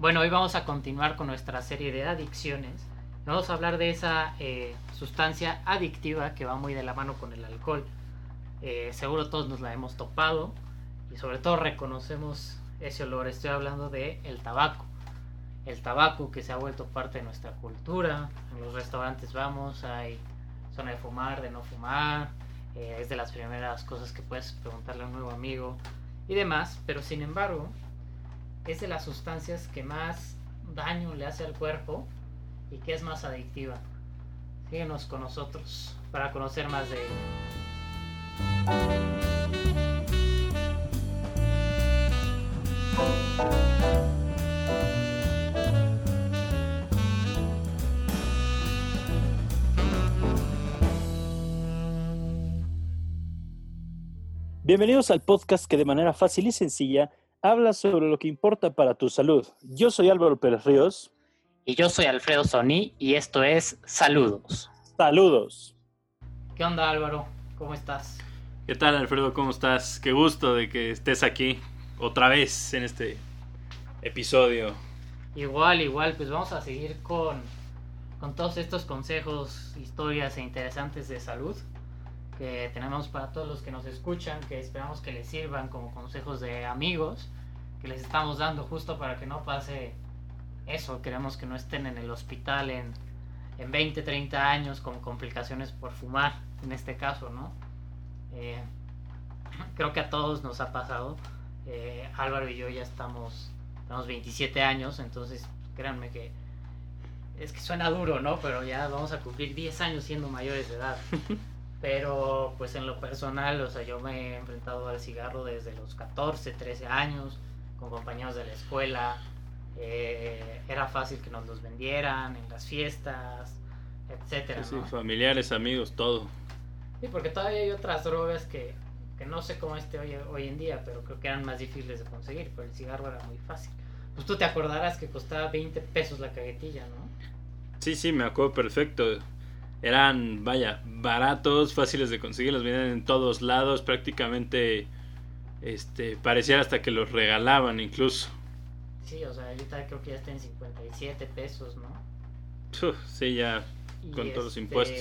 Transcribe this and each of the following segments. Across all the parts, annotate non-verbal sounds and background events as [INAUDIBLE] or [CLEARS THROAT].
Bueno, hoy vamos a continuar con nuestra serie de adicciones. Vamos a hablar de esa eh, sustancia adictiva que va muy de la mano con el alcohol. Eh, seguro todos nos la hemos topado y sobre todo reconocemos ese olor. Estoy hablando de el tabaco. El tabaco que se ha vuelto parte de nuestra cultura. En los restaurantes vamos, hay zona de fumar, de no fumar. Eh, es de las primeras cosas que puedes preguntarle a un nuevo amigo y demás. Pero sin embargo, es de las sustancias que más daño le hace al cuerpo y que es más adictiva. Síguenos con nosotros para conocer más de ello. Bienvenidos al podcast que de manera fácil y sencilla habla sobre lo que importa para tu salud. Yo soy Álvaro Pérez Ríos. Y yo soy Alfredo Sony y esto es Saludos. Saludos. ¿Qué onda Álvaro? ¿Cómo estás? ¿Qué tal Alfredo? ¿Cómo estás? Qué gusto de que estés aquí otra vez en este episodio. Igual, igual, pues vamos a seguir con, con todos estos consejos, historias e interesantes de salud que tenemos para todos los que nos escuchan, que esperamos que les sirvan como consejos de amigos, que les estamos dando justo para que no pase eso, queremos que no estén en el hospital en, en 20, 30 años con complicaciones por fumar, en este caso, ¿no? Eh, [CLEARS THROAT] creo que a todos nos ha pasado. Eh, Álvaro y yo ya estamos, tenemos 27 años, entonces créanme que es que suena duro, ¿no? Pero ya vamos a cumplir 10 años siendo mayores de edad. [LAUGHS] Pero pues en lo personal, o sea, yo me he enfrentado al cigarro desde los 14, 13 años, con compañeros de la escuela. Eh, era fácil que nos los vendieran en las fiestas, etcétera. Sí, familiares, amigos, todo. Sí, porque todavía hay otras drogas que, que no sé cómo esté hoy, hoy en día, pero creo que eran más difíciles de conseguir, pero el cigarro era muy fácil. Pues tú te acordarás que costaba 20 pesos la caguetilla, ¿no? Sí, sí, me acuerdo perfecto eran, vaya, baratos, fáciles de conseguir, los vendían en todos lados, prácticamente este pareciera hasta que los regalaban incluso. Sí, o sea, ahorita creo que ya está en 57 pesos, ¿no? sí, ya con todos los este, impuestos.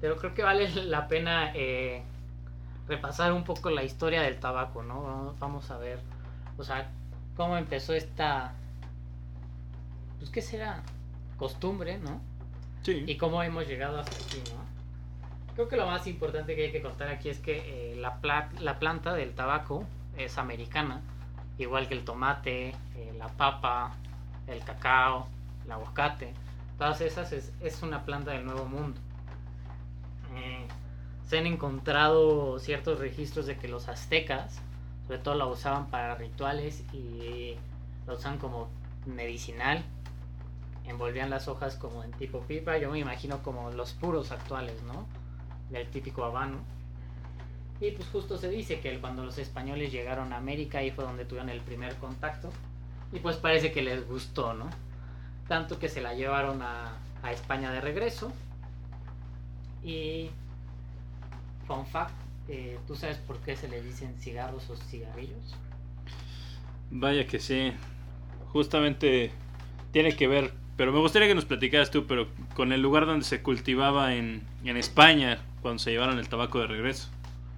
Pero creo que vale la pena eh, repasar un poco la historia del tabaco, ¿no? Vamos a ver, o sea, cómo empezó esta, pues, ¿qué será? Costumbre, ¿no? Y cómo hemos llegado hasta aquí, ¿no? Creo que lo más importante que hay que contar aquí es que eh, la, la, planta del tabaco es americana, igual que el tomate, eh, la papa, el cacao, el aguacate. Todas esas es, es una planta del Nuevo Mundo. Eh, se han encontrado ciertos registros de que los aztecas, sobre todo la usaban para rituales y la usan como medicinal envolvían las hojas como en tipo pipa, yo me imagino como los puros actuales, ¿no? Del típico habano. Y pues justo se dice que cuando los españoles llegaron a América, ahí fue donde tuvieron el primer contacto. Y pues parece que les gustó, ¿no? Tanto que se la llevaron a, España de regreso. Y, fun fact, eh, ¿tú sabes por qué se le dicen cigarros o cigarrillos? Vaya que sí. Justamente tiene que ver pero me gustaría que nos platicaras tú, pero con el lugar donde se cultivaba en, en España, cuando se llevaron el tabaco de regreso.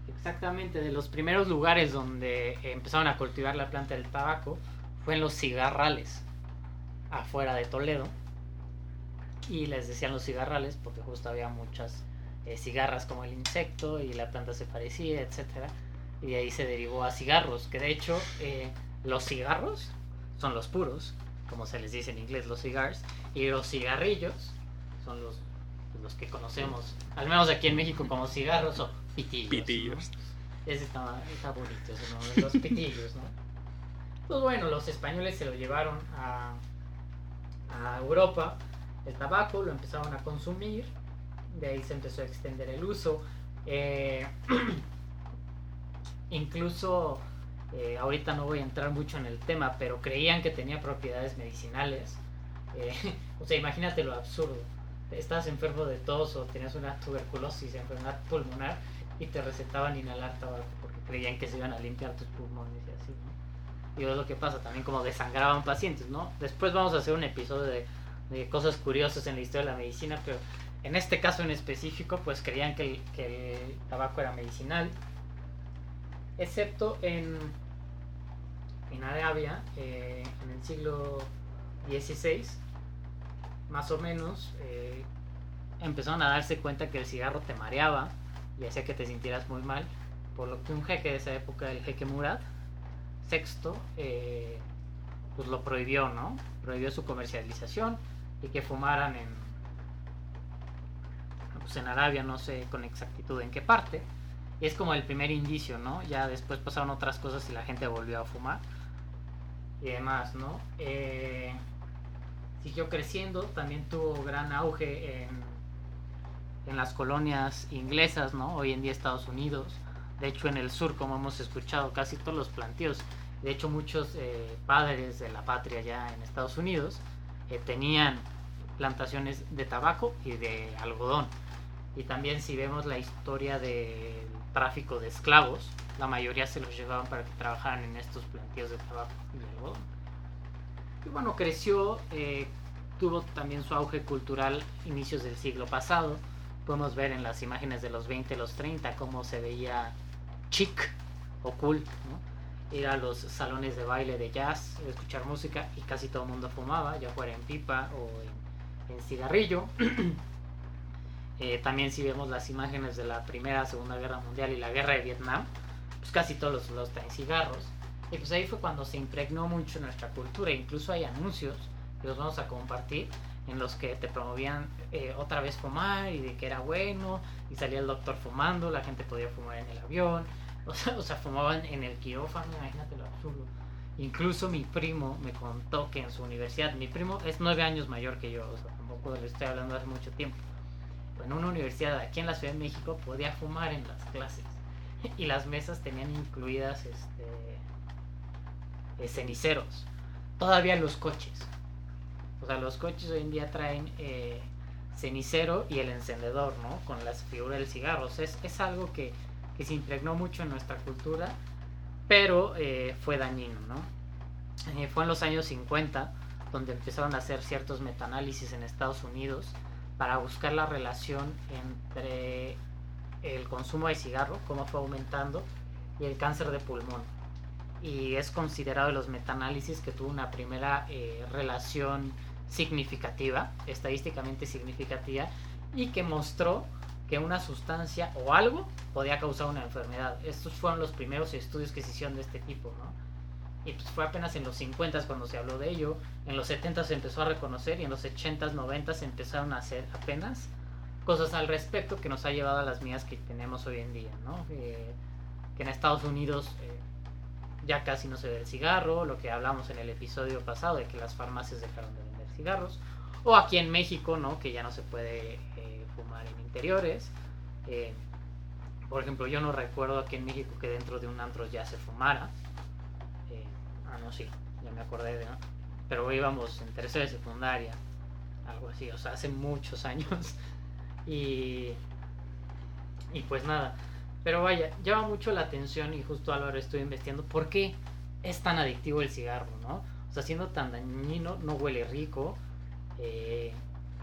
Exactamente, de los primeros lugares donde empezaron a cultivar la planta del tabaco fue en los cigarrales, afuera de Toledo. Y les decían los cigarrales porque justo había muchas eh, cigarras como el insecto y la planta se parecía, etc. Y de ahí se derivó a cigarros, que de hecho eh, los cigarros son los puros como se les dice en inglés, los cigars, y los cigarrillos son los, los que conocemos, al menos aquí en México, como cigarros o pitillos. Pitillos. Ese está, bonito, ese nombre, los pitillos, ¿no? Pues bueno, los españoles se lo llevaron a, a Europa, el tabaco, lo empezaron a consumir, de ahí se empezó a extender el uso. Eh, [CLEARS THROAT] incluso eh, ahorita no voy a entrar mucho en el tema, pero creían que tenía propiedades medicinales. Eh, [LAUGHS] o sea, imagínate lo absurdo. Estás enfermo de tos o tenías una tuberculosis, enfermedad pulmonar y te recetaban inhalar tabaco porque creían que se iban a limpiar tus pulmones y así. Y es lo que pasa, también como desangraban pacientes, ¿no? Después vamos a hacer un episodio de, de cosas curiosas en la historia de la medicina, pero en este caso en específico, pues creían que el, que el tabaco era medicinal, excepto en, en Arabia, eh, en el siglo XVI, más o menos, eh, empezaron a darse cuenta que el cigarro te mareaba y hacía que te sintieras muy mal, por lo que un jeque de esa época, el jeque Murad, sexto, eh, pues lo prohibió, ¿no? Prohibió su comercialización y que fumaran en, pues en Arabia, no sé con exactitud en qué parte. Es como el primer indicio, ¿no? Ya después pasaron otras cosas y la gente volvió a fumar y demás, ¿no? Eh, siguió creciendo, también tuvo gran auge en, en las colonias inglesas, ¿no? Hoy en día Estados Unidos. De hecho, en el sur, como hemos escuchado, casi todos los plantíos. De hecho, muchos eh, padres de la patria ya en Estados Unidos eh, tenían plantaciones de tabaco y de algodón. Y también si vemos la historia del tráfico de esclavos, la mayoría se los llevaban para que trabajaran en estos plantíos de tabaco y de algodón. Y bueno, creció, eh, tuvo también su auge cultural inicios del siglo pasado. Podemos ver en las imágenes de los 20, los 30, cómo se veía chic o cool, ¿no? Ir a los salones de baile de jazz, escuchar música y casi todo el mundo fumaba, ya fuera en pipa o en, en cigarrillo. [CLEARS THROAT] eh, también si vemos las imágenes de la Primera, Segunda Guerra Mundial y la Guerra de Vietnam, pues casi todos los, los traen cigarros. Y pues ahí fue cuando se impregnó mucho nuestra cultura. Incluso hay anuncios que los vamos a compartir en los que te promovían eh, otra vez fumar y de que era bueno. Y salía el doctor fumando, la gente podía fumar en el avión. [LAUGHS] O sea, o sea fumaban en el quirófano, imagínate lo absurdo. Incluso mi primo me contó que en su universidad, mi primo es nueve años mayor que yo, o sea, tampoco le estoy hablando hace mucho tiempo. En una universidad aquí en la Ciudad de México podía fumar en las clases y las mesas tenían incluidas este, eh, ceniceros. Todavía los coches. O sea, los coches hoy en día traen eh, cenicero y el encendedor, ¿no? Con las figuras del cigarro. O sea, es, es, algo que, que, se impregnó mucho en nuestra cultura, pero eh, fue dañino, ¿no? Eh, fue en los años 50 donde empezaron a hacer ciertos metaanálisis en Estados Unidos para buscar la relación entre el consumo de cigarro, cómo fue aumentando, y el cáncer de pulmón y es considerado de los metaanálisis que tuvo una primera eh, relación significativa, estadísticamente significativa, y que mostró que una sustancia o algo podía causar una enfermedad. Estos fueron los primeros estudios que se hicieron de este tipo, ¿no? Y pues fue apenas en los 50 cuando se habló de ello, en los 70 se empezó a reconocer y en los 80s, 90 se empezaron a hacer apenas cosas al respecto que nos ha llevado a las mías que tenemos hoy en día, ¿no? Eh, que en Estados Unidos eh, ya casi no se ve el cigarro, lo que hablamos en el episodio pasado de que las farmacias dejaron de vender cigarros, o aquí en México. Que ya no se puede eh, fumar en interiores. Por ejemplo, yo no recuerdo aquí en México que dentro de un antro ya se fumara. Ah, no, sí, ya me acordé de, ¿no? Pero íbamos en tercera de secundaria, algo así, o sea, hace muchos años. [LAUGHS] y, y pues nada, pero vaya, llama mucho la atención y justo ahora estoy investigando por qué es tan adictivo el cigarro, ¿no? O sea, siendo tan dañino, no huele rico. Eh,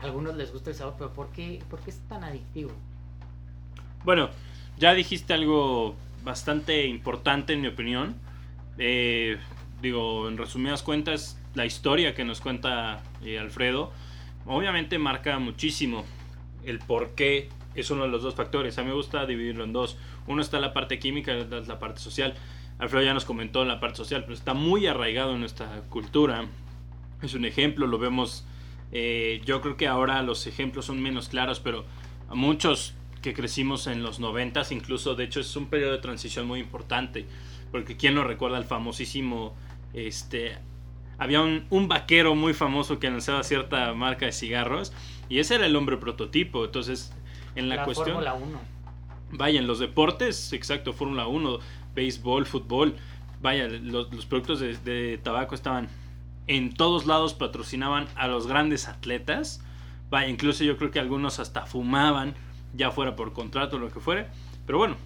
a algunos les gusta el sabor, pero ¿por qué, ¿por qué es tan adictivo? Bueno, ya dijiste algo bastante importante en mi opinión. Eh, digo, en resumidas cuentas, la historia que nos cuenta eh, Alfredo obviamente marca muchísimo el por qué es uno de los dos factores. A mí me gusta dividirlo en dos. Uno está la parte química la parte social. Alfredo ya nos comentó en la parte social, pero está muy arraigado en nuestra cultura. Es un ejemplo, lo vemos. Eh, yo creo que ahora los ejemplos son menos claros, pero a muchos que crecimos en los noventas, incluso de hecho es un periodo de transición muy importante, porque quién no recuerda el famosísimo, este, había un, un, vaquero muy famoso que anunciaba cierta marca de cigarros y ese era el hombre prototipo, entonces en la, la cuestión... Fórmula 1. Vaya, en los deportes, exacto, Fórmula 1, béisbol, fútbol, vaya, los, los productos de, de, tabaco estaban en todos lados, patrocinaban a los grandes atletas, vaya, incluso yo creo que algunos hasta fumaban, ya fuera por contrato o lo que fuera, pero bueno,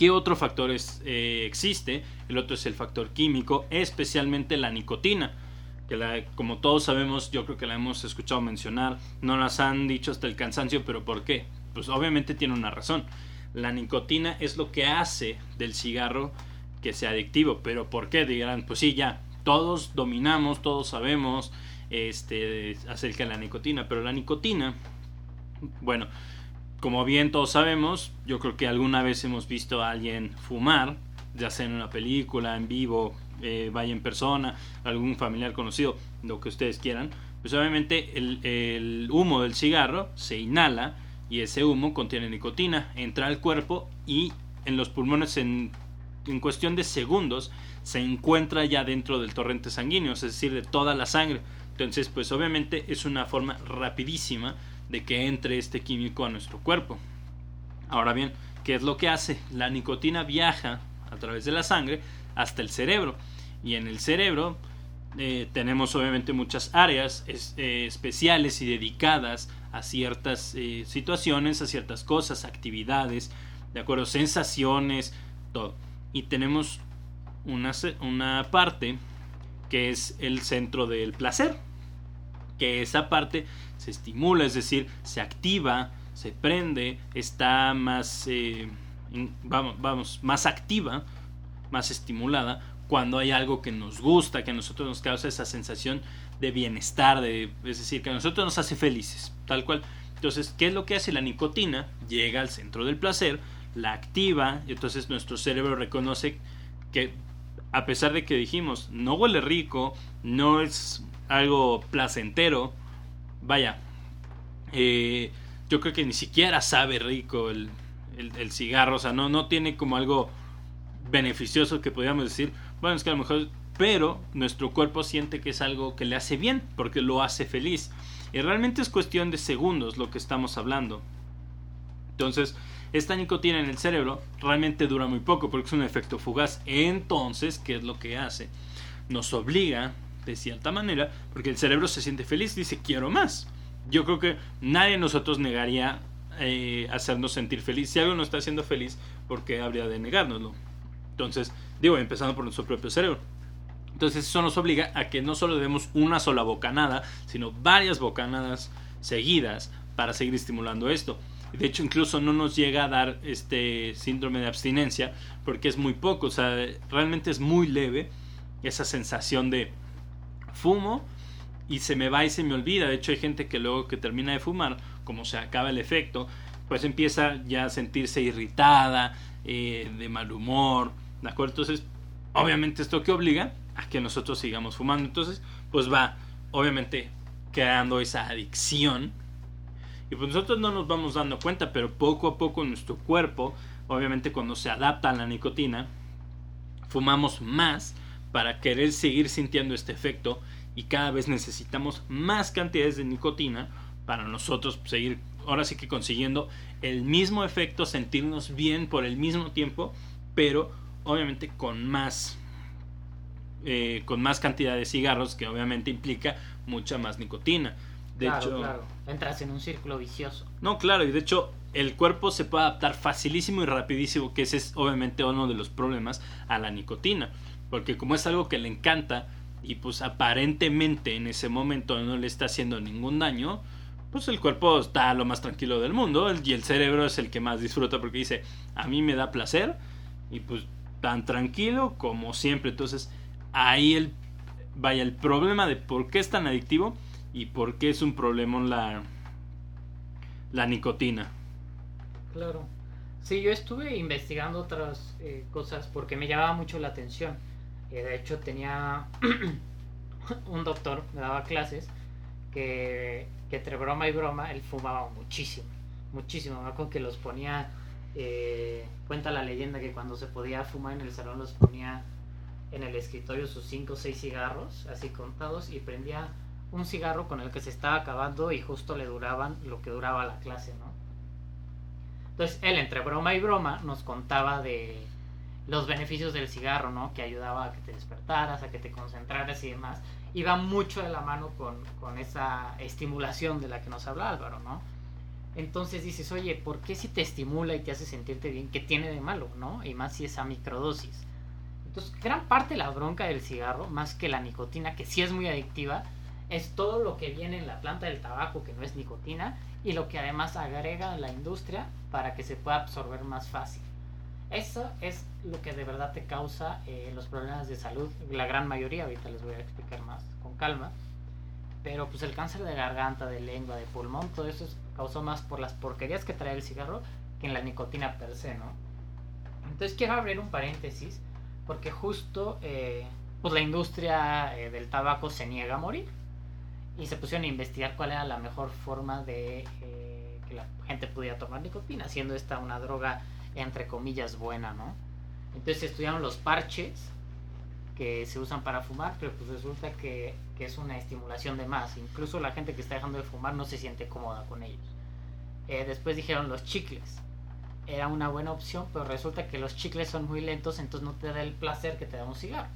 ¿Qué otro factor eh, existe? El otro es el factor químico, especialmente la nicotina. Que la, como todos sabemos, yo creo que la hemos escuchado mencionar, no las han dicho hasta el cansancio, pero ¿por qué? Pues obviamente tiene una razón. La nicotina es lo que hace del cigarro que sea adictivo, pero ¿por qué? Dirán, pues sí, ya, todos dominamos, todos sabemos este, acerca de la nicotina, pero la nicotina, bueno, como bien todos sabemos, yo creo que alguna vez hemos visto a alguien fumar, ya sea en una película, en vivo, eh, vaya en persona, algún familiar conocido, lo que ustedes quieran, pues obviamente el, humo del cigarro se inhala y ese humo contiene nicotina, entra al cuerpo y en los pulmones en, en cuestión de segundos se encuentra ya dentro del torrente sanguíneo, es decir, de toda la sangre. Entonces, pues obviamente es una forma rapidísima de que entre este químico a nuestro cuerpo. Ahora bien, ¿qué es lo que hace? La nicotina viaja a través de la sangre hasta el cerebro. Y en el cerebro eh, tenemos obviamente muchas áreas eh, especiales y dedicadas a ciertas eh, situaciones, a ciertas cosas, actividades, de acuerdo, sensaciones, todo. Y tenemos una, una parte que es el centro del placer, que esa parte se estimula, es decir, se activa, se prende, está más, eh, vamos, vamos, más activa, más estimulada cuando hay algo que nos gusta, que a nosotros nos causa esa sensación de bienestar, de, es decir, que a nosotros nos hace felices, tal cual. Entonces, ¿qué es lo que hace la nicotina? Llega al centro del placer, la activa, y entonces nuestro cerebro reconoce que a pesar de que dijimos, no huele rico, no es algo placentero, vaya, eh, yo creo que ni siquiera sabe rico el, el, cigarro, o sea, no, no tiene como algo beneficioso que podríamos decir, bueno, es que a lo mejor, pero nuestro cuerpo siente que es algo que le hace bien, porque lo hace feliz. Y realmente es cuestión de segundos lo que estamos hablando. Entonces, esta nicotina en el cerebro realmente dura muy poco porque es un efecto fugaz. Entonces, ¿qué es lo que hace? Nos obliga de cierta manera, porque el cerebro se siente feliz, dice quiero más. Yo creo que nadie de nosotros negaría eh, hacernos sentir feliz. Si algo nos está haciendo feliz, ¿por qué habría de negárnoslo? Entonces, digo, empezando por nuestro propio cerebro. Entonces eso nos obliga a que no solo demos una sola bocanada, sino varias bocanadas seguidas para seguir estimulando esto. De hecho, incluso no nos llega a dar este síndrome de abstinencia porque es muy poco, o sea, realmente es muy leve esa sensación de fumo y se me va y se me olvida. De hecho, hay gente que luego que termina de fumar, como se acaba el efecto, pues empieza ya a sentirse irritada, eh, de mal humor, ¿de acuerdo? Entonces, obviamente esto que obliga a que nosotros sigamos fumando. Entonces, pues va, obviamente, creando esa adicción. Y pues nosotros no nos vamos dando cuenta, pero poco a poco nuestro cuerpo, obviamente cuando se adapta a la nicotina, fumamos más para querer seguir sintiendo este efecto y cada vez necesitamos más cantidades de nicotina para nosotros seguir ahora sí que consiguiendo el mismo efecto, sentirnos bien por el mismo tiempo, pero obviamente con más eh, con más cantidad de cigarros que obviamente implica mucha más nicotina. De hecho, claro. entras en un círculo vicioso. No, claro, y de hecho el cuerpo se puede adaptar facilísimo y rapidísimo, que ese es obviamente uno de los problemas a la nicotina. Porque como es algo que le encanta y pues aparentemente en ese momento no le está haciendo ningún daño, pues el cuerpo está lo más tranquilo del mundo y el cerebro es el que más disfruta porque dice, a mí me da placer y pues tan tranquilo como siempre. Entonces ahí el, vaya el problema de por qué es tan adictivo y por qué es un problema la, la nicotina. Claro. Sí, yo estuve investigando otras eh, cosas porque me llamaba mucho la atención de hecho tenía [CLEARS THROAT] un doctor, me daba clases, que, entre broma y broma él fumaba muchísimo, muchísimo. Me acuerdo que los ponía, eh, cuenta la leyenda que cuando se podía fumar en el salón los ponía en el escritorio sus 5 o 6 cigarros, así contados, y prendía un cigarro con el que se estaba acabando y justo le duraban lo que duraba la clase, ¿no? Entonces él entre broma y broma nos contaba de los beneficios del cigarro, ¿no? Que ayudaba a que te despertaras, a que te concentraras y demás. Y va mucho de la mano con, esa estimulación de la que nos habla Álvaro, ¿no? Entonces dices, oye, ¿por qué si te estimula y te hace sentirte bien? ¿Qué tiene de malo, no? Y más si es a microdosis. Entonces, gran parte de la bronca del cigarro, más que la nicotina, que sí es muy adictiva, es todo lo que viene en la planta del tabaco, que no es nicotina, y lo que además agrega la industria para que se pueda absorber más fácil. Eso es lo que de verdad te causa eh, los problemas de salud, la gran mayoría, ahorita les voy a explicar más con calma. Pero pues el cáncer de garganta, de lengua, de pulmón, todo eso es causó más por las porquerías que trae el cigarro que en la nicotina per se, ¿no? Entonces quiero abrir un paréntesis porque justo eh, pues la industria eh, del tabaco se niega a morir y se pusieron a investigar cuál era la mejor forma de que la gente pudiera tomar nicotina, siendo esta una droga entre comillas buena, ¿no? Entonces estudiaron los parches que se usan para fumar, pero pues resulta que, que, es una estimulación de más. Incluso la gente que está dejando de fumar no se siente cómoda con ellos. Eh, después dijeron los chicles. Era una buena opción, pero resulta que los chicles son muy lentos, entonces no te da el placer que te da un cigarro.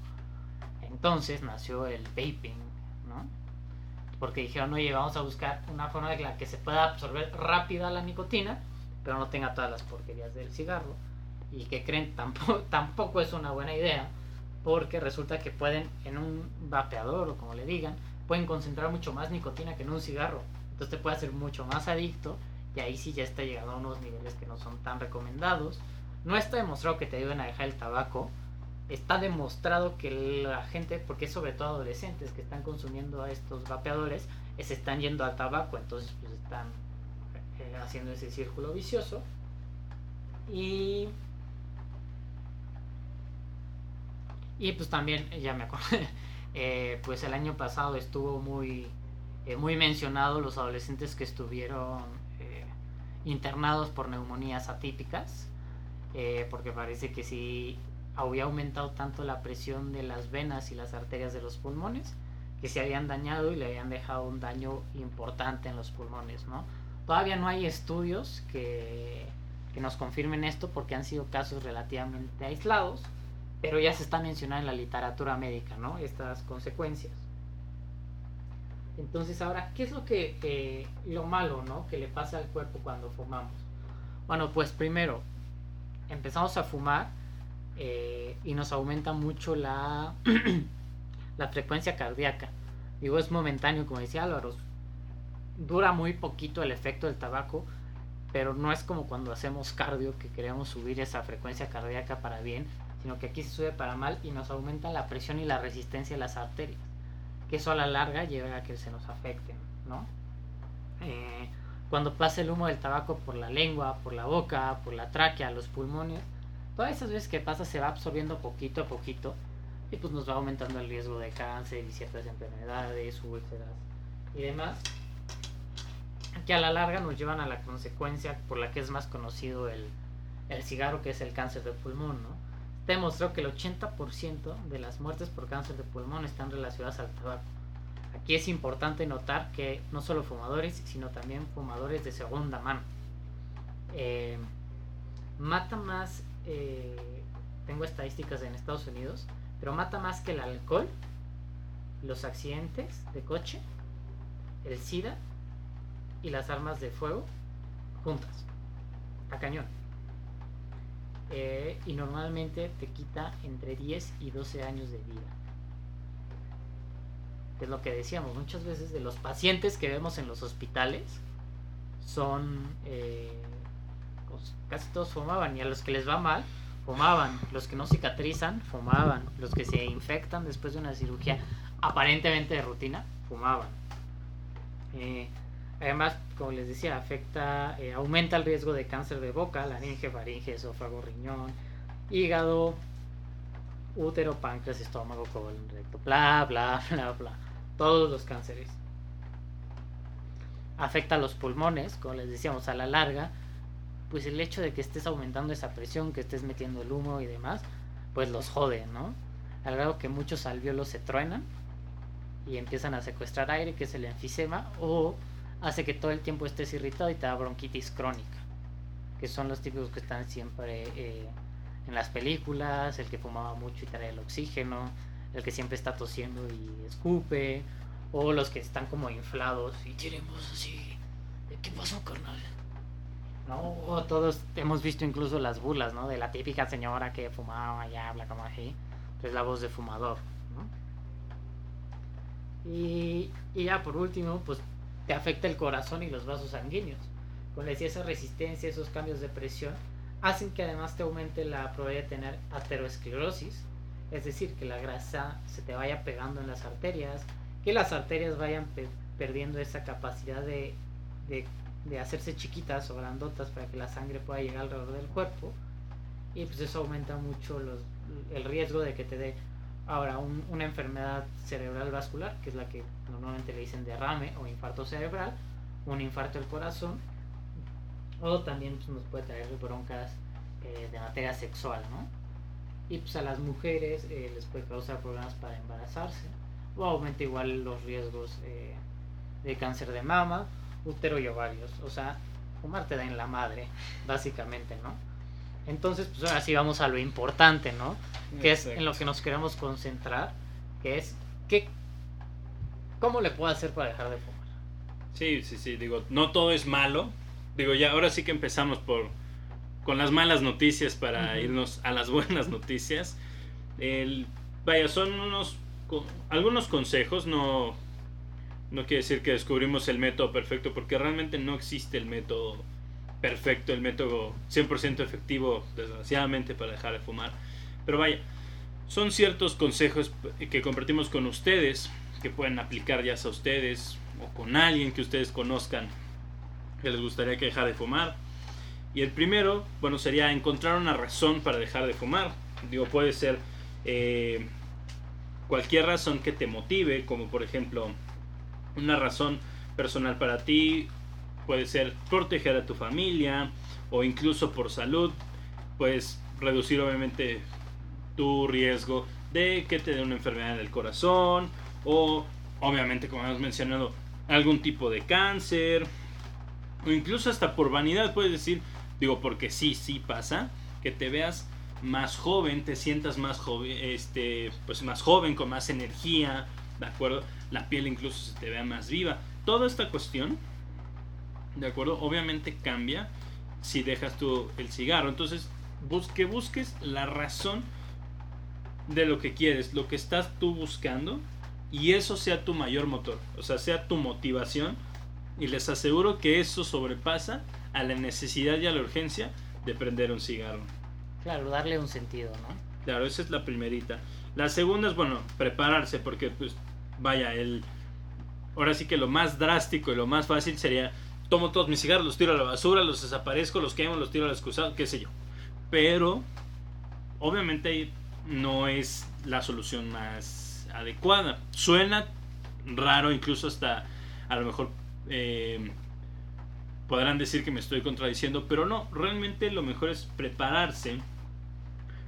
Entonces nació el vaping, ¿no? Porque dijeron, oye, vamos a buscar una forma de la que se pueda absorber rápida la nicotina pero no tenga todas las porquerías del cigarro. Y que creen [LAUGHS] tampoco, tampoco es una buena idea, porque resulta que pueden, en un vapeador o como le digan, pueden concentrar mucho más nicotina que en un cigarro. Entonces te puede hacer mucho más adicto y ahí sí ya está llegando a unos niveles que no son tan recomendados. No está demostrado que te ayuden a dejar el tabaco. Está demostrado que la gente, porque sobre todo adolescentes que están consumiendo a estos vapeadores, se están yendo al tabaco, entonces pues están eh, haciendo ese círculo vicioso. Y. Y pues también, ya me acordé, [LAUGHS] eh, pues el año pasado estuvo muy, eh, muy mencionado los adolescentes que estuvieron internados por neumonías atípicas, porque parece que sí había aumentado tanto la presión de las venas y las arterias de los pulmones que se habían dañado y le habían dejado un daño importante en los pulmones, ¿no? Todavía no hay estudios que, nos confirmen esto porque han sido casos relativamente aislados, pero ya se está mencionando en la literatura médica, ¿no? Estas consecuencias. Entonces ahora, ¿qué es lo que, lo malo, ¿no? Que le pasa al cuerpo cuando fumamos. Bueno, pues primero, empezamos a fumar eh, y nos aumenta mucho la, [CLEARS THROAT] la frecuencia cardíaca. Digo, es momentáneo, como decía Álvaro, dura muy poquito el efecto del tabaco, pero no es como cuando hacemos cardio que queremos subir esa frecuencia cardíaca para bien, sino que aquí se sube para mal y nos aumenta la presión y la resistencia de las arterias, que eso a la larga lleva a que se nos afecten, ¿no? Eh, cuando pasa el humo del tabaco por la lengua, por la boca, por la tráquea, los pulmones, todas esas veces que pasa se va absorbiendo poquito a poquito y pues nos va aumentando el riesgo de cáncer y ciertas enfermedades, úlceras y demás que a la larga nos llevan a la consecuencia por la que es más conocido el, cigarro, que es el cáncer de pulmón, ¿no? demostró que el 80% de las muertes por cáncer de pulmón están relacionadas al tabaco. Aquí es importante notar que no solo fumadores, sino también fumadores de segunda mano. Eh, mata más, eh, tengo estadísticas en Estados Unidos, pero mata más que el alcohol, los accidentes de coche, el SIDA y las armas de fuego juntas, a cañón. Eh, y normalmente te quita entre 10 y 12 años de vida. Es lo que decíamos, muchas veces de los pacientes que vemos en los hospitales son, eh, pues, casi todos fumaban y a los que les va mal, fumaban, los que no cicatrizan, fumaban, los que se infectan después de una cirugía aparentemente de rutina, fumaban. Eh, Además, como les decía, afecta, eh, aumenta el riesgo de cáncer de boca, laringe, faringe, esófago, riñón, hígado, útero, páncreas, estómago, colon, recto, bla, bla, [LAUGHS] bla, bla. Todos los cánceres. Afecta a los pulmones, como les decíamos, a la larga, pues el hecho de que estés aumentando esa presión, que estés metiendo el humo y demás, pues los jode, ¿no? Al grado que muchos alvéolos se truenan y empiezan a secuestrar aire, que es el enfisema, o hace que todo el tiempo estés irritado y te da bronquitis crónica, que son los típicos que están siempre eh, en las películas, el que fumaba mucho y trae el oxígeno, el que siempre está tosiendo y escupe, o los que están como inflados y tienen así, ¿qué pasó carnal? ¿no? Todos hemos visto incluso las burlas, ¿no? De la típica señora que fumaba y habla como así. Es la voz de fumador. Y, y ya por último, pues te afecta el corazón y los vasos sanguíneos. Como decía, esa resistencia, esos cambios de presión, hacen que además te aumente la probabilidad de tener aterosclerosis, es decir, que la grasa se te vaya pegando en las arterias, que las arterias vayan perdiendo esa capacidad de, de, de, hacerse chiquitas o grandotas para que la sangre pueda llegar alrededor del cuerpo, y pues eso aumenta mucho los, el riesgo de que te dé ahora una enfermedad cerebral vascular, que es la que normalmente le dicen derrame o infarto cerebral, un infarto del corazón, o también pues, nos puede traer broncas eh, de materia sexual, ¿no? Y pues a las mujeres eh, les puede causar problemas para embarazarse, o aumenta igual los riesgos eh, de cáncer de mama, útero y ovarios, o sea, fumar te da en la madre, [LAUGHS] básicamente, ¿no? Entonces, pues ahora sí vamos a lo importante, ¿no? Que es en lo que nos queremos concentrar, que es ¿qué, ¿cómo le puedo hacer para dejar de fumar? Sí, sí, sí, digo, no todo es malo. Digo, ya ahora sí que empezamos por con las malas noticias para irnos a las buenas noticias. El, vaya, son unos algunos consejos, no no quiere decir que descubrimos el método perfecto porque realmente no existe el método perfecto, el método 100% efectivo, desgraciadamente, para dejar de fumar. Pero vaya, son ciertos consejos que compartimos con ustedes, que pueden aplicar ya a ustedes o con alguien que ustedes conozcan que les gustaría que dejara de fumar. Y el primero, bueno, sería encontrar una razón para dejar de fumar. Digo, puede ser eh, cualquier razón que te motive, como por ejemplo una razón personal para ti, puede ser proteger a tu familia o incluso por salud, puedes reducir obviamente tu riesgo de que te dé una enfermedad del corazón o obviamente como hemos mencionado algún tipo de cáncer o incluso hasta por vanidad puedes decir digo porque sí sí pasa que te veas más joven te sientas más joven este pues más joven con más energía de acuerdo la piel incluso se te vea más viva. Toda esta cuestión ¿De acuerdo? Obviamente cambia si dejas tú el cigarro. Entonces, que busques la razón de lo que quieres, lo que estás tú buscando y eso sea tu mayor motor, o sea, sea tu motivación y les aseguro que eso sobrepasa a la necesidad y a la urgencia de prender un cigarro. Claro, darle un sentido, ¿no? Claro, esa es la primerita. La segunda es, bueno, prepararse porque pues vaya, el ahora sí que lo más drástico y lo más fácil sería tomo todos mis cigarros, los tiro a la basura, los desaparezco, los quemo, los tiro al excusado, qué sé yo. Pero, obviamente, no es la solución más adecuada. Suena raro, incluso hasta a lo mejor eh, podrán decir que me estoy contradiciendo, pero no, realmente lo mejor es prepararse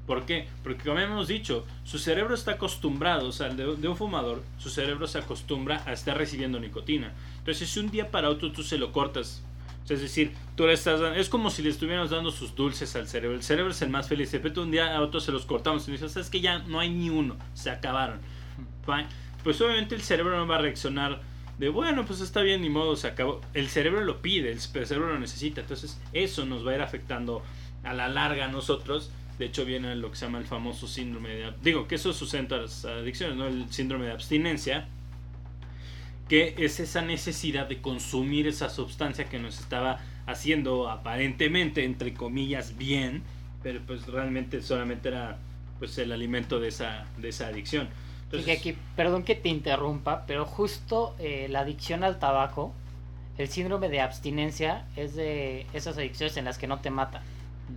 ¿Por qué? Porque como hemos dicho, su cerebro está acostumbrado, o sea, de, de, un fumador, su cerebro se acostumbra a estar recibiendo nicotina. Entonces, si un día para otro tú se lo cortas, es decir, tú le estás es como si le estuvieras dando sus dulces al cerebro. El cerebro es el más feliz. De repente un día a otro se los cortamos y dices, sabes que ya no hay ni uno, se acabaron. Pues obviamente el cerebro no va a reaccionar de bueno, pues está bien, ni modo, se acabó. El cerebro lo pide, el cerebro lo necesita. Entonces, eso nos va a ir afectando a la larga a nosotros de hecho, viene lo que se llama el famoso síndrome de... Digo, que eso sustenta las adicciones, ¿no? El síndrome de abstinencia, que es esa necesidad de consumir esa sustancia que nos estaba haciendo aparentemente, entre comillas, bien, pero pues realmente solamente era pues el alimento de esa, de esa adicción. Entonces, aquí, perdón que te interrumpa, pero justo eh, la adicción al tabaco, el síndrome de abstinencia es de esas adicciones en las que no te matan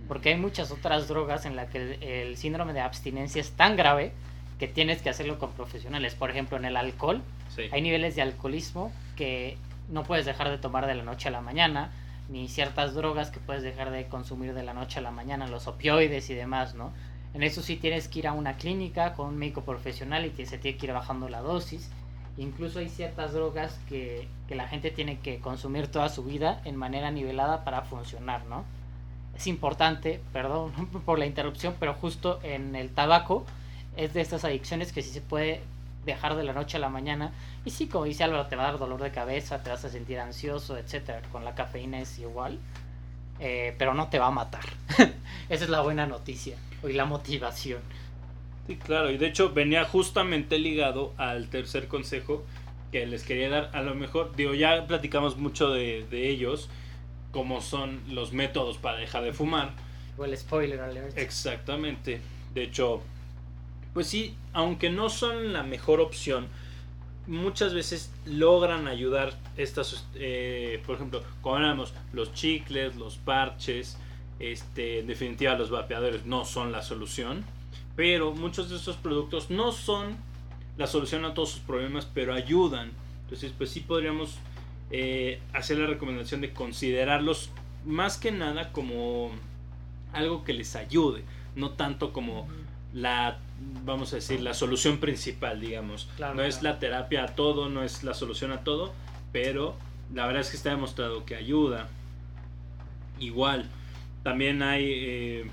porque hay muchas otras drogas en las que el, síndrome de abstinencia es tan grave que tienes que hacerlo con profesionales. Por ejemplo, en el alcohol hay niveles de alcoholismo que no puedes dejar de tomar de la noche a la mañana, ni ciertas drogas que puedes dejar de consumir de la noche a la mañana, los opioides y demás, ¿no? En eso sí tienes que ir a una clínica con un médico profesional y se tiene que ir bajando la dosis. Incluso hay ciertas drogas que, que la gente tiene que consumir toda su vida en manera nivelada para funcionar, ¿no? es importante, perdón [LAUGHS] por la interrupción, pero justo en el tabaco es de estas adicciones que sí se puede dejar de la noche a la mañana. Y sí, como dice Álvaro, te va a dar dolor de cabeza, te vas a sentir ansioso, etcétera. Con la cafeína es igual. eh, pero no te va a matar. [LAUGHS] Esa es la buena noticia y la motivación. Sí, claro, y de hecho venía justamente ligado al tercer consejo que les quería dar. A lo mejor, digo, ya platicamos mucho de, de ellos, como son los métodos para dejar de fumar. O el spoiler alert. Exactamente. De hecho, pues sí, aunque no son la mejor opción, muchas veces logran ayudar estas, eh, por ejemplo, como hablamos, los chicles, los parches, este, en definitiva los vapeadores no son la solución, pero muchos de estos productos no son la solución a todos sus problemas, pero ayudan. Entonces, pues sí podríamos eh, hacer la recomendación de considerarlos más que nada como algo que les ayude, no tanto como la vamos a decir la solución principal digamos. No es la terapia a todo no es la solución a todo pero la verdad es que está demostrado que ayuda. Igual también hay eh,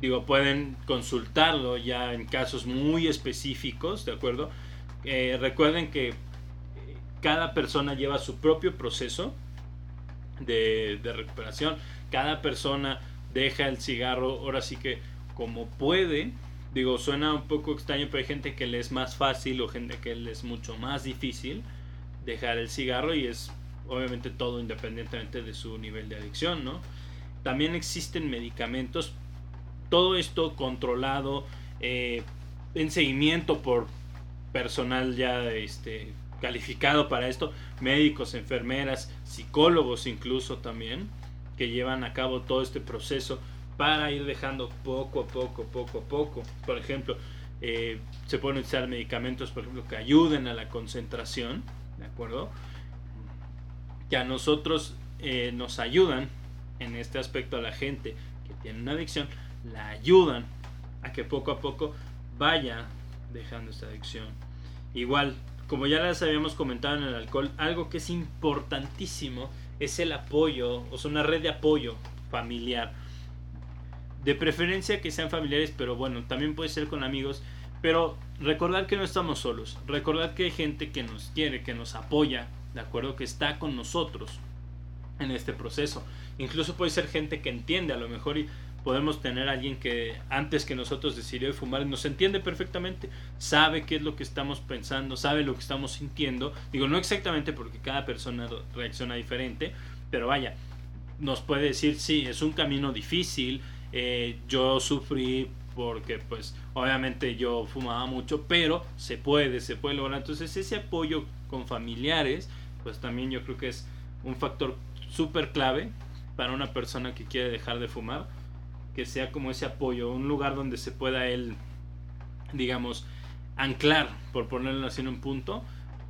digo pueden consultarlo ya en casos muy específicos de acuerdo eh, recuerden que cada persona lleva su propio proceso de, de recuperación. Cada persona deja el cigarro ahora sí que como puede. Digo, suena un poco extraño, pero hay gente que le es más fácil o gente que le es mucho más difícil dejar el cigarro y es obviamente todo independientemente de su nivel de adicción, ¿no? También existen medicamentos, todo esto controlado, eh, en seguimiento por personal ya este, calificado para esto, médicos, enfermeras, psicólogos incluso también, que llevan a cabo todo este proceso para ir dejando poco a poco, poco a poco. Por ejemplo, eh, se pueden utilizar medicamentos, por ejemplo, que ayuden a la concentración, ¿de acuerdo? Que a nosotros eh, nos ayudan, en este aspecto a la gente que tiene una adicción, la ayudan a que poco a poco vaya dejando esta adicción. Igual, como ya les habíamos comentado en el alcohol, algo que es importantísimo es el apoyo, o sea, una red de apoyo familiar de preferencia que sean familiares, pero bueno, también puede ser con amigos. Pero recordar que no estamos solos. Recordar que hay gente que nos quiere, que nos apoya, ¿de acuerdo? Que está con nosotros en este proceso. Incluso puede ser gente que entiende, a lo mejor y podemos tener alguien que antes que nosotros decidió fumar nos entiende perfectamente, sabe qué es lo que estamos pensando, sabe lo que estamos sintiendo. Digo, no exactamente porque cada persona reacciona diferente, pero vaya, nos puede decir, sí, es un camino difícil, eh, yo sufrí porque pues obviamente yo fumaba mucho, pero se puede, se puede lograr. Entonces ese apoyo con familiares, pues también yo creo que es un factor súper clave para una persona que quiere dejar de fumar, que sea como ese apoyo, un lugar donde se pueda él, digamos, anclar, por ponerlo así en un punto,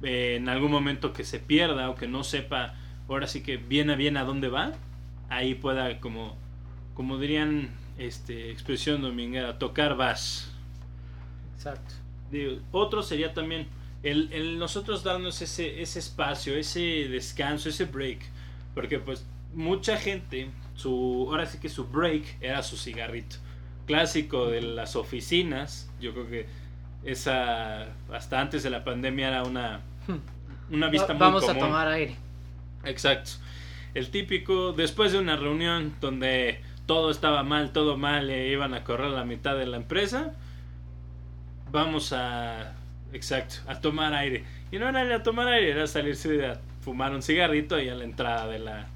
eh, en algún momento que se pierda o que no sepa, ahora sí que bien a bien a dónde va, ahí pueda como como dirían este, expresión dominguera, tocar vas. Exacto. otro sería también el, nosotros darnos ese, ese espacio, ese descanso, ese break. Porque pues mucha gente, su, ahora sí que su break era su cigarrito. Clásico de las oficinas. Yo creo que esa, hasta antes de la pandemia era una, una vista muy Vamos a tomar aire. Exacto. El típico, después de una reunión donde todo estaba mal, todo mal, e iban a correr la mitad de la empresa, vamos a, exacto, a tomar aire. Y no era ir a tomar aire, era salirse a fumar un cigarrito y a la entrada de la,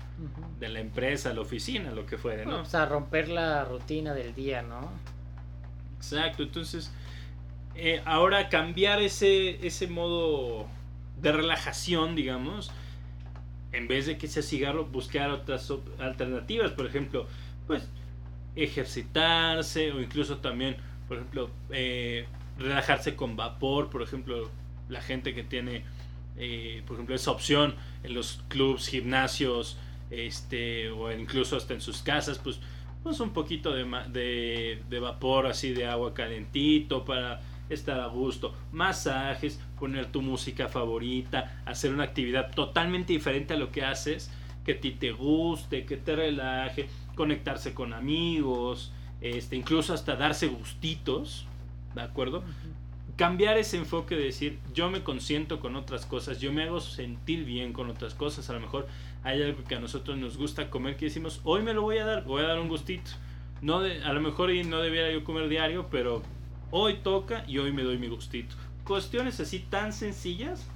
de la empresa, la oficina, lo que fuera, ¿no? O sea, romper la rutina del día, ¿no? Exacto, entonces, eh, ahora cambiar ese, ese modo de relajación, digamos, en vez de que sea cigarro, buscar otras alternativas, por ejemplo, pues ejercitarse o incluso también, por ejemplo, eh, relajarse con vapor, por ejemplo, la gente que tiene, eh, por ejemplo, esa opción en los clubs, gimnasios, este, o incluso hasta en sus casas, pues, pues un poquito de, de, de vapor así de agua calentito para estar a gusto, masajes, poner tu música favorita, hacer una actividad totalmente diferente a lo que haces, que a ti te guste, que te relaje, conectarse con amigos, este, incluso hasta darse gustitos, ¿de acuerdo? cambiar ese enfoque de decir, yo me consiento con otras cosas, yo me hago sentir bien con otras cosas, a lo mejor hay algo que a nosotros nos gusta comer que decimos, hoy me lo voy a dar, voy a dar un gustito. No de, a lo mejor no debiera yo comer diario, pero hoy toca y hoy me doy mi gustito. Cuestiones así tan sencillas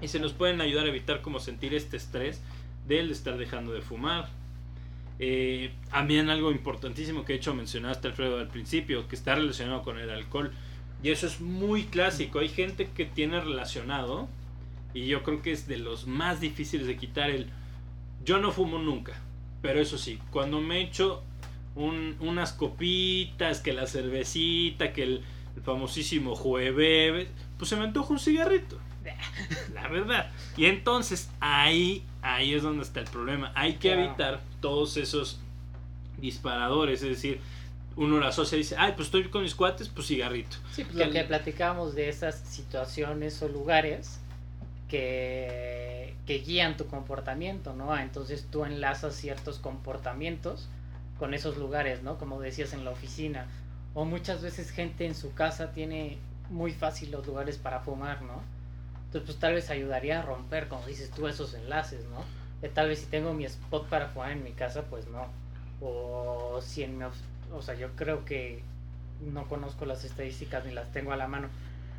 y se nos pueden ayudar a evitar como sentir este estrés del estar dejando de fumar. Eh, también algo importantísimo que he hecho mencionaste Alfredo al principio, que está relacionado con el alcohol. Y eso es muy clásico. Hay gente que tiene relacionado, y yo creo que es de los más difíciles de quitar el... Yo no fumo nunca, pero eso sí, cuando me echo un, unas copitas, que la cervecita, que el, famosísimo jueves, pues se me antoja un cigarrito. [LAUGHS] La verdad. Y entonces ahí, ahí es donde está el problema. Hay que evitar todos esos disparadores, es decir, uno la asocia y dice, ay, pues estoy con mis cuates, pues cigarrito. Sí, pues lo que platicamos de esas situaciones o lugares que, que guían tu comportamiento, ¿no? Entonces tú enlazas ciertos comportamientos con esos lugares, ¿no? Como decías en la oficina. O muchas veces gente en su casa tiene muy fácil los lugares para fumar, ¿no? Entonces pues tal vez ayudaría a romper, como dices tú, esos enlaces, ¿no? De tal vez si tengo mi spot para fumar en mi casa, pues no. O si en mi... O sea, yo creo que no conozco las estadísticas ni las tengo a la mano.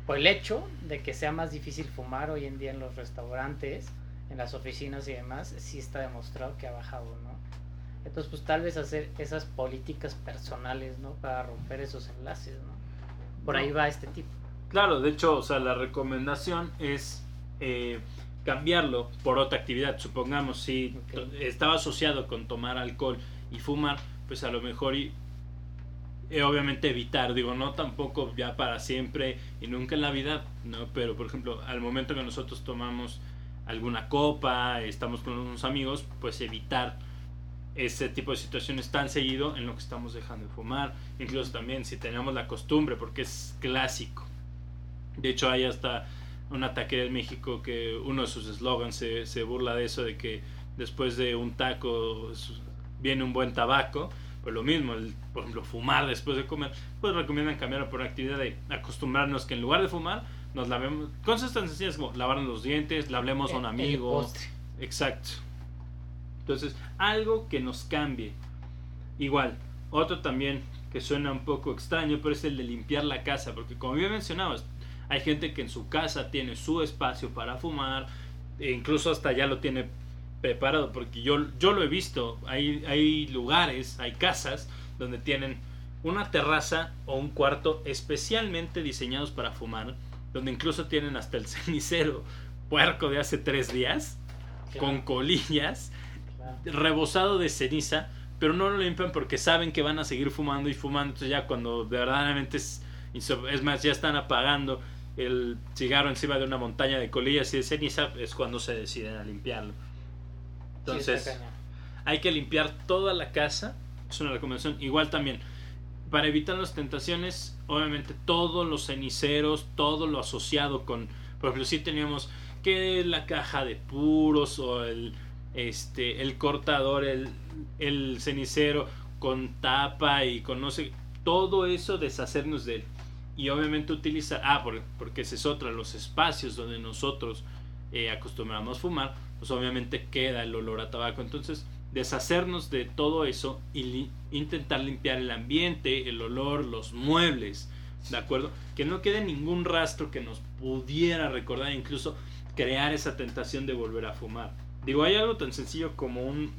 Por el hecho de que sea más difícil fumar hoy en día en los restaurantes, en las oficinas y demás, sí está demostrado que ha bajado, ¿no? Entonces, pues tal vez hacer esas políticas personales, ¿no? Para romper esos enlaces, ¿no? Por ahí va este tipo. Claro, de hecho, o sea, la recomendación es eh, cambiarlo por otra actividad. Supongamos, si estaba asociado con tomar alcohol y fumar, pues a lo mejor y eh, obviamente evitar, digo, no tampoco ya para siempre y nunca en la vida, ¿no? Pero por ejemplo, al momento que nosotros tomamos alguna copa, estamos con unos amigos, pues evitar ese tipo de situaciones tan seguido en lo que estamos dejando de fumar. Incluso también si tenemos la costumbre, porque es clásico. De hecho, hay hasta un ataque en México que uno de sus eslogans se, se, burla de eso, de que después de un taco viene un buen tabaco. Pues lo mismo, el, por ejemplo, fumar después de comer, pues recomiendan cambiar por actividad de acostumbrarnos que en lugar de fumar, nos lavemos, cosas tan sencillas como lavarnos los dientes, le hablemos a un amigo. Exacto. Entonces, algo que nos cambie. Igual, otro también que suena un poco extraño, pero es el de limpiar la casa, porque como bien mencionabas, hay gente que en su casa tiene su espacio para fumar, e incluso hasta ya lo tiene preparado, porque yo, yo lo he visto, hay, hay lugares, hay casas donde tienen una terraza o un cuarto especialmente diseñados para fumar, donde incluso tienen hasta el [LAUGHS] cenicero puerco de hace tres días, con colillas, rebosado de ceniza, pero no lo limpian porque saben que van a seguir fumando y fumando. Entonces ya cuando verdaderamente es, es más, ya están apagando el cigarro encima de una montaña de colillas y de ceniza, es cuando se deciden a limpiarlo. Entonces, hay que limpiar toda la casa, es una recomendación. Igual también, para evitar las tentaciones, obviamente todos los ceniceros, todo lo asociado con, por ejemplo, si teníamos que la caja de puros o el este, el cortador, el, el cenicero con tapa y con no sé, todo eso deshacernos de. Y obviamente utilizar, ah, porque, ese es otra, los espacios donde nosotros eh, acostumbramos fumar, pues obviamente queda el olor a tabaco. Entonces, deshacernos de todo eso y intentar limpiar el ambiente, el olor, los muebles, ¿de acuerdo? Que no quede ningún rastro que nos pudiera recordar, incluso crear esa tentación de volver a fumar. Digo, hay algo tan sencillo como un,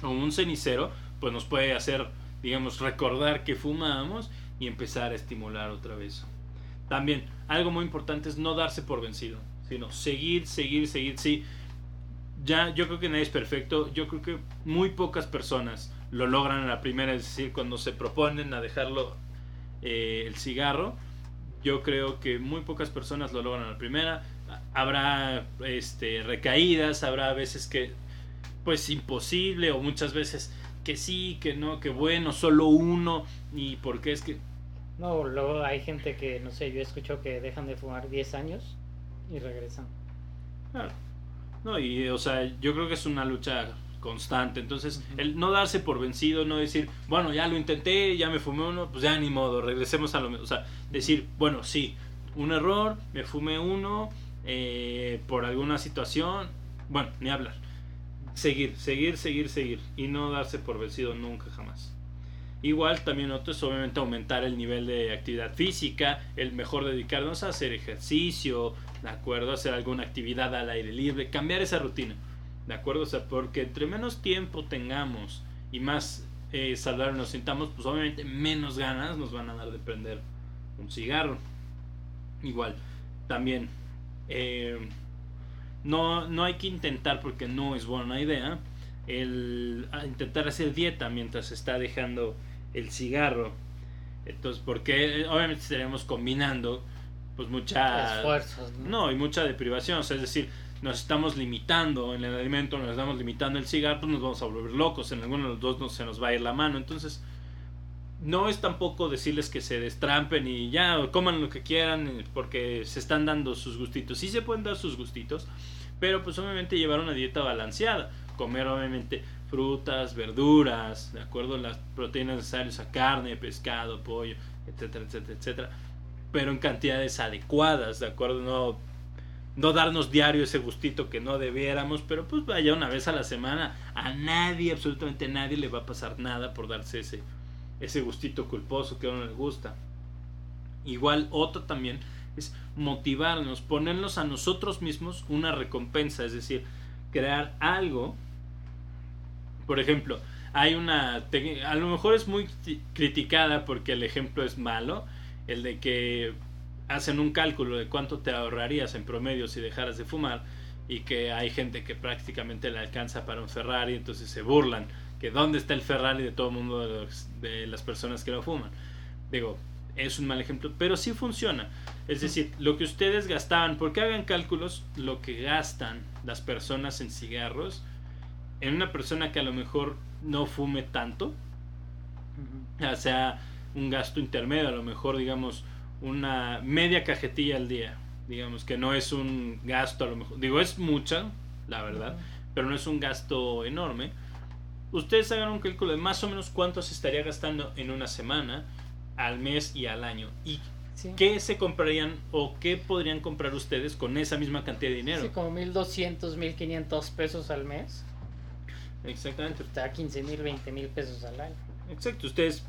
como un cenicero, pues nos puede hacer, digamos, recordar que fumamos y empezar a estimular otra vez. También, algo muy importante es no darse por vencido, sino seguir, seguir, seguir. Sí, ya yo creo que nadie es perfecto. Yo creo que muy pocas personas lo logran en la primera, es decir, cuando se proponen a dejarlo eh, el cigarro. Yo creo que muy pocas personas lo logran en la primera habrá este, recaídas, habrá veces que pues imposible o muchas veces que sí, que no, que bueno, solo uno y por qué es que... No, luego hay gente que, no sé, yo escucho que dejan de fumar 10 años y regresan. Claro. No, y o sea, yo creo que es una lucha constante. Entonces, el no darse por vencido, no decir, bueno, ya lo intenté, ya me fumé uno, pues ya ni modo, regresemos a lo mismo. O sea, decir, bueno, sí, un error, me fumé uno eh, por alguna situación, bueno, ni hablar. Seguir, seguir, seguir, seguir y no darse por vencido nunca jamás. Igual también otro es obviamente aumentar el nivel de actividad física, el mejor dedicarnos a hacer ejercicio, ¿de acuerdo? Hacer alguna actividad al aire libre, cambiar esa rutina, ¿de acuerdo? O sea, porque entre menos tiempo tengamos y más eh, saludable nos sintamos, pues obviamente menos ganas nos van a dar de prender un cigarro. Igual, también, eh, no, no hay que intentar porque no es buena idea el intentar hacer dieta mientras está dejando el cigarro. Entonces, porque obviamente estaremos combinando pues mucha esfuerzos, ¿no? y mucha deprivación, o sea, es decir, nos estamos limitando en el alimento, nos estamos limitando el cigarro, pues nos vamos a volver locos, en alguno de los dos no se nos va a ir la mano, entonces no es tampoco decirles que se destrampen y ya coman lo que quieran eh, porque se están dando sus gustitos, sí se pueden dar sus gustitos, pero pues obviamente llevar una dieta balanceada, comer obviamente frutas, verduras, de acuerdo las proteínas necesarias a carne, pescado, pollo, etcétera, etcétera, etcétera, pero en cantidades adecuadas, de acuerdo, no no darnos diario ese gustito que no debiéramos, pero pues vaya una vez a la semana, a nadie, absolutamente a nadie le va a pasar nada por darse ese, ese gustito culposo que a uno le gusta. Igual otro también es motivarnos, ponernos a nosotros mismos una recompensa, es decir, crear algo por ejemplo, hay una... A lo mejor es muy criticada porque el ejemplo es malo, el de que hacen un cálculo de cuánto te ahorrarías en promedio si dejaras de fumar y que hay gente que prácticamente le alcanza para un Ferrari, entonces se burlan que dónde está el Ferrari de todo el mundo de, las personas que lo fuman. Digo, es un mal ejemplo, pero sí funciona. Es decir, lo que ustedes gastaban, porque hagan cálculos, lo que gastan las personas en cigarros, en una persona que a lo mejor no fume tanto, o sea, un gasto intermedio, a lo mejor digamos una media cajetilla al día, digamos que no es un gasto a lo mejor, digo es mucha, la verdad, pero no es un gasto enorme. Ustedes hagan un cálculo de más o menos cuánto se estaría gastando en una semana, al mes y al año. Y ¿Qué se comprarían o qué podrían comprar ustedes con esa misma cantidad de dinero? Sí, como 1200, 1500 pesos al mes. Exactamente. Está 15 mil, 20 mil pesos al año. Exacto. ¿Ustedes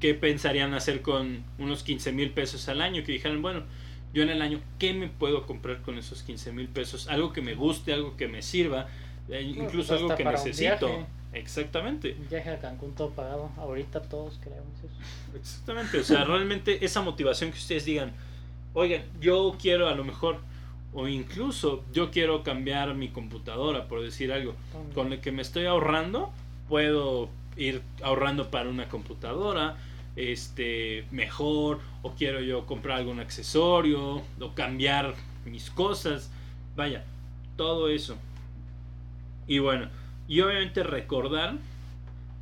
qué pensarían hacer con unos 15 mil pesos al año? Que dijeran, bueno, yo en el año, ¿qué me puedo comprar con esos 15 mil pesos? Algo que me guste, algo que me sirva, eh, incluso pues algo que necesito. Exactamente. Un viaje a Cancún todo pagado. Ahorita todos queremos eso. Exactamente. O sea, realmente esa motivación que ustedes digan, oigan, yo quiero a lo mejor o incluso yo quiero cambiar mi computadora, por decir algo, con el que me estoy ahorrando, puedo ir ahorrando para una computadora este mejor o quiero yo comprar algún accesorio o cambiar mis cosas. Vaya todo eso. Y bueno y obviamente recordar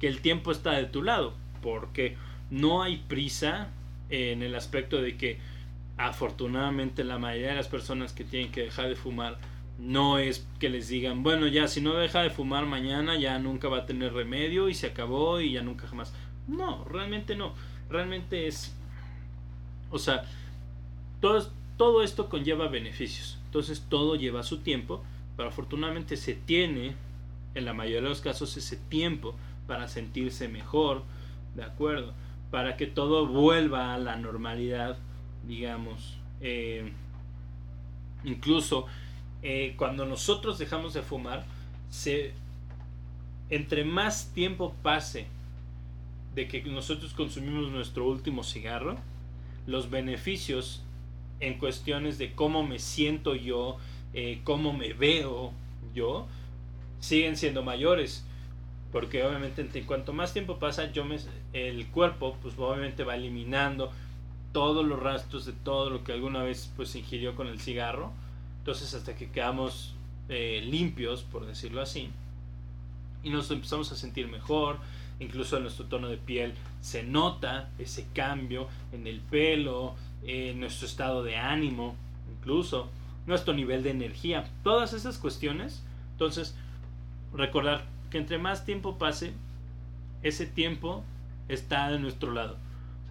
que el tiempo está de tu lado porque no hay prisa en el aspecto de que afortunadamente la mayoría de las personas que tienen que dejar de fumar no es que les digan, bueno, ya si no deja de fumar mañana ya nunca va a tener remedio y se acabó y ya nunca jamás. No, realmente no. Realmente es... O sea, todo, todo esto conlleva beneficios. Entonces todo lleva su tiempo, pero afortunadamente se tiene, en la mayoría de los casos, ese tiempo para sentirse mejor, ¿de acuerdo? Para que todo vuelva a la normalidad digamos. Eh, incluso eh, cuando nosotros dejamos de fumar, se, entre más tiempo pase de que nosotros consumimos nuestro último cigarro, los beneficios en cuestiones de cómo me siento yo, eh, cómo me veo yo, siguen siendo mayores. Porque obviamente en cuanto más tiempo pasa, yo me, el cuerpo pues obviamente va eliminando todos los rastros de todo lo que alguna vez pues ingirió con el cigarro. Entonces hasta que quedamos eh, limpios, por decirlo así, y nos empezamos a sentir mejor, incluso en nuestro tono de piel se nota ese cambio en el pelo, en nuestro estado de ánimo, incluso nuestro nivel de energía, todas esas cuestiones. Entonces, recordar que entre más tiempo pase, ese tiempo está de nuestro lado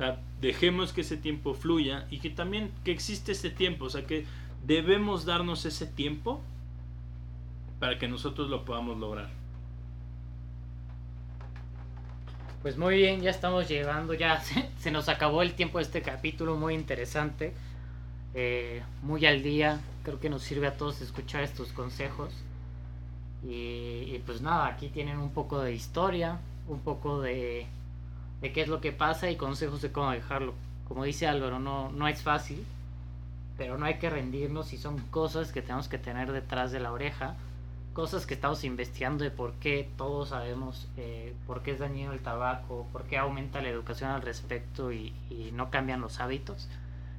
sea, dejemos que ese tiempo fluya y que también que existe ese tiempo, o sea, que debemos darnos ese tiempo para que nosotros lo podamos lograr. Pues muy bien, ya estamos llegando, ya [LAUGHS] se, nos acabó el tiempo de este capítulo, muy interesante, eh, muy al día, creo que nos sirve a todos escuchar estos consejos. Y pues nada, aquí tienen un poco de historia, un poco de, de qué es lo que pasa y consejos de cómo dejarlo. Como dice Álvaro, no, no es fácil, pero no hay que rendirnos y son cosas que tenemos que tener detrás de la oreja cosas que estamos investigando de por qué todos sabemos eh, por qué es dañino el tabaco, por qué aumenta la educación al respecto y, y, no cambian los hábitos.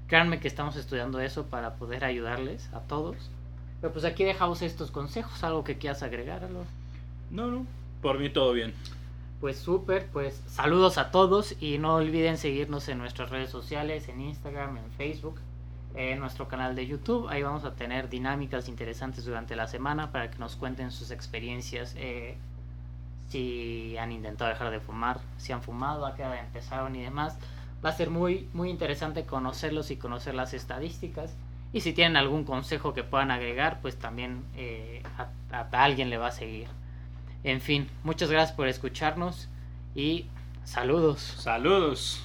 Créanme que estamos estudiando eso para poder ayudarles a todos. Pero pues aquí dejamos estos consejos, algo que quieras agregarlo. No, no, por mí todo bien. Pues súper, pues saludos a todos y no olviden seguirnos en nuestras redes sociales, en Instagram, en Facebook en nuestro canal de YouTube. Ahí vamos a tener dinámicas interesantes durante la semana para que nos cuenten sus experiencias. Eh, si han intentado dejar de fumar, si han fumado, a qué hora empezaron y demás. Va a ser muy, muy interesante conocerlos y conocer las estadísticas. Y si tienen algún consejo que puedan agregar, pues también eh, a alguien le va a seguir. En fin, muchas gracias por escucharnos y saludos. Saludos.